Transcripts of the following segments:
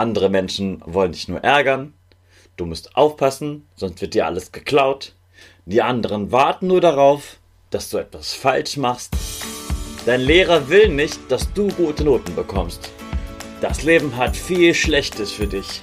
Andere Menschen wollen dich nur ärgern. Du musst aufpassen, sonst wird dir alles geklaut. Die anderen warten nur darauf, dass du etwas falsch machst. Dein Lehrer will nicht, dass du gute Noten bekommst. Das Leben hat viel Schlechtes für dich.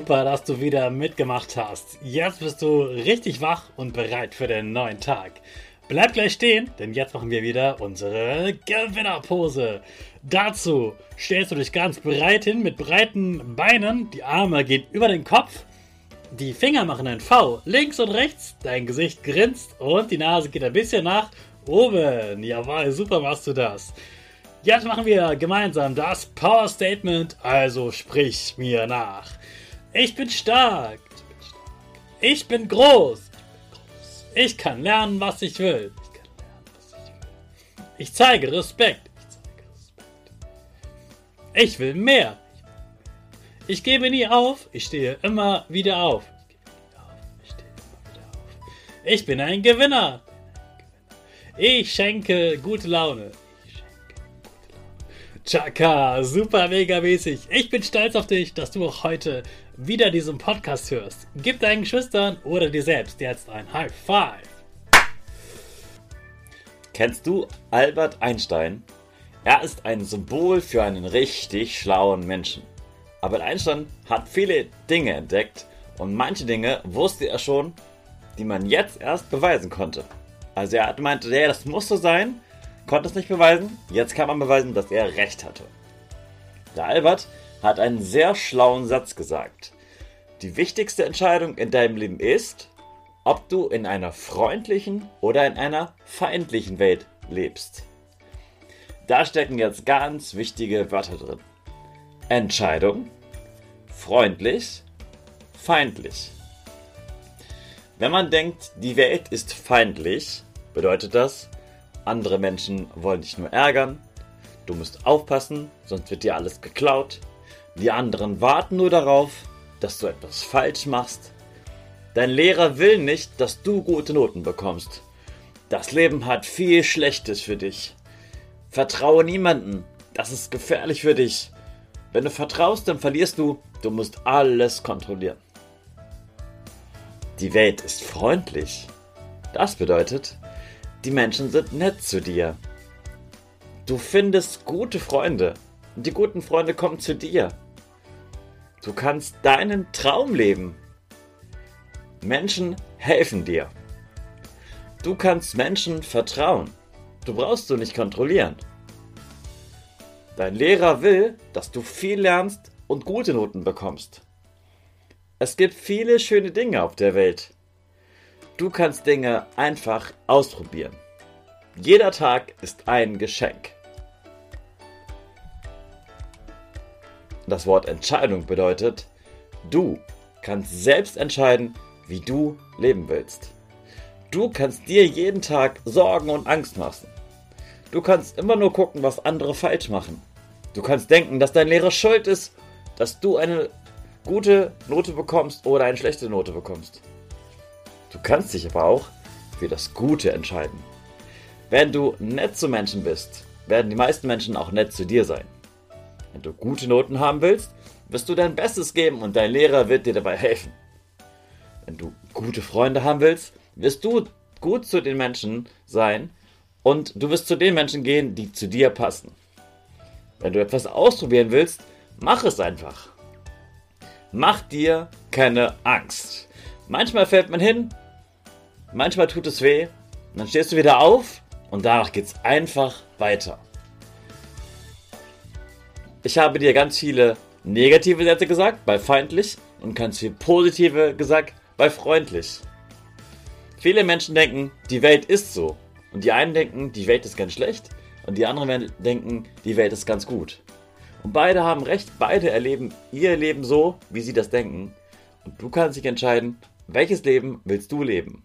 Super, dass du wieder mitgemacht hast. Jetzt bist du richtig wach und bereit für den neuen Tag. Bleib gleich stehen, denn jetzt machen wir wieder unsere Gewinnerpose. Dazu stellst du dich ganz breit hin mit breiten Beinen, die Arme gehen über den Kopf, die Finger machen ein V links und rechts, dein Gesicht grinst und die Nase geht ein bisschen nach oben. Jawohl, super machst du das. Jetzt machen wir gemeinsam das Power Statement, also sprich mir nach. Ich bin stark. Ich bin groß. Ich kann lernen, was ich will. Ich zeige Respekt. Ich will mehr. Ich gebe nie auf. Ich stehe immer wieder auf. Ich bin ein Gewinner. Ich schenke gute Laune. Chaka, super mega mäßig. Ich bin stolz auf dich, dass du auch heute wieder diesen Podcast hörst. Gib deinen Geschwistern oder dir selbst jetzt ein High Five. Kennst du Albert Einstein? Er ist ein Symbol für einen richtig schlauen Menschen. Albert Einstein hat viele Dinge entdeckt und manche Dinge wusste er schon, die man jetzt erst beweisen konnte. Also er gemeint, ja, das muss so sein, konnte es nicht beweisen, jetzt kann man beweisen, dass er recht hatte. Der Albert hat einen sehr schlauen Satz gesagt. Die wichtigste Entscheidung in deinem Leben ist, ob du in einer freundlichen oder in einer feindlichen Welt lebst. Da stecken jetzt ganz wichtige Wörter drin. Entscheidung, freundlich, feindlich. Wenn man denkt, die Welt ist feindlich, bedeutet das, andere Menschen wollen dich nur ärgern, du musst aufpassen, sonst wird dir alles geklaut, die anderen warten nur darauf, dass du etwas falsch machst. Dein Lehrer will nicht, dass du gute Noten bekommst. Das Leben hat viel Schlechtes für dich. Vertraue niemanden. Das ist gefährlich für dich. Wenn du vertraust, dann verlierst du. Du musst alles kontrollieren. Die Welt ist freundlich. Das bedeutet, die Menschen sind nett zu dir. Du findest gute Freunde. Und die guten Freunde kommen zu dir. Du kannst deinen Traum leben. Menschen helfen dir. Du kannst Menschen vertrauen. Du brauchst du nicht kontrollieren. Dein Lehrer will, dass du viel lernst und gute Noten bekommst. Es gibt viele schöne Dinge auf der Welt. Du kannst Dinge einfach ausprobieren. Jeder Tag ist ein Geschenk. Das Wort Entscheidung bedeutet, du kannst selbst entscheiden, wie du leben willst. Du kannst dir jeden Tag Sorgen und Angst machen. Du kannst immer nur gucken, was andere falsch machen. Du kannst denken, dass dein Lehrer schuld ist, dass du eine gute Note bekommst oder eine schlechte Note bekommst. Du kannst dich aber auch für das Gute entscheiden. Wenn du nett zu Menschen bist, werden die meisten Menschen auch nett zu dir sein. Wenn du gute Noten haben willst, wirst du dein Bestes geben und dein Lehrer wird dir dabei helfen. Wenn du gute Freunde haben willst, wirst du gut zu den Menschen sein und du wirst zu den Menschen gehen, die zu dir passen. Wenn du etwas ausprobieren willst, mach es einfach. Mach dir keine Angst. Manchmal fällt man hin, manchmal tut es weh, dann stehst du wieder auf und danach geht es einfach weiter. Ich habe dir ganz viele negative Sätze gesagt bei feindlich und ganz viel positive gesagt bei freundlich. Viele Menschen denken, die Welt ist so. Und die einen denken, die Welt ist ganz schlecht. Und die anderen denken, die Welt ist ganz gut. Und beide haben recht, beide erleben ihr Leben so, wie sie das denken. Und du kannst dich entscheiden, welches Leben willst du leben.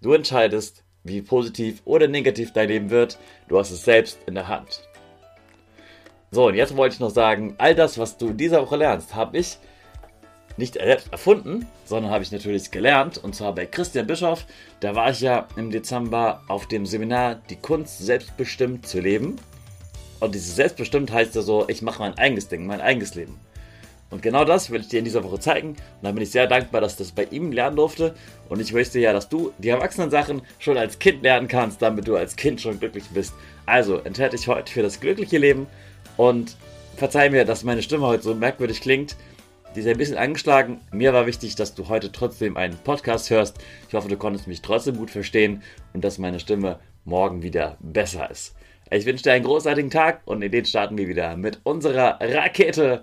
Du entscheidest, wie positiv oder negativ dein Leben wird. Du hast es selbst in der Hand. So, und jetzt wollte ich noch sagen, all das, was du in dieser Woche lernst, habe ich nicht selbst erfunden, sondern habe ich natürlich gelernt. Und zwar bei Christian Bischoff. Da war ich ja im Dezember auf dem Seminar Die Kunst selbstbestimmt zu leben. Und dieses selbstbestimmt heißt ja so, ich mache mein eigenes Ding, mein eigenes Leben. Und genau das will ich dir in dieser Woche zeigen. Und da bin ich sehr dankbar, dass ich das bei ihm lernen durfte. Und ich möchte ja, dass du die erwachsenen Sachen schon als Kind lernen kannst, damit du als Kind schon glücklich bist. Also entscheide dich heute für das glückliche Leben und verzeih mir, dass meine Stimme heute so merkwürdig klingt. Die ist ein bisschen angeschlagen. Mir war wichtig, dass du heute trotzdem einen Podcast hörst. Ich hoffe, du konntest mich trotzdem gut verstehen und dass meine Stimme morgen wieder besser ist. Ich wünsche dir einen großartigen Tag und in den starten wir wieder mit unserer Rakete.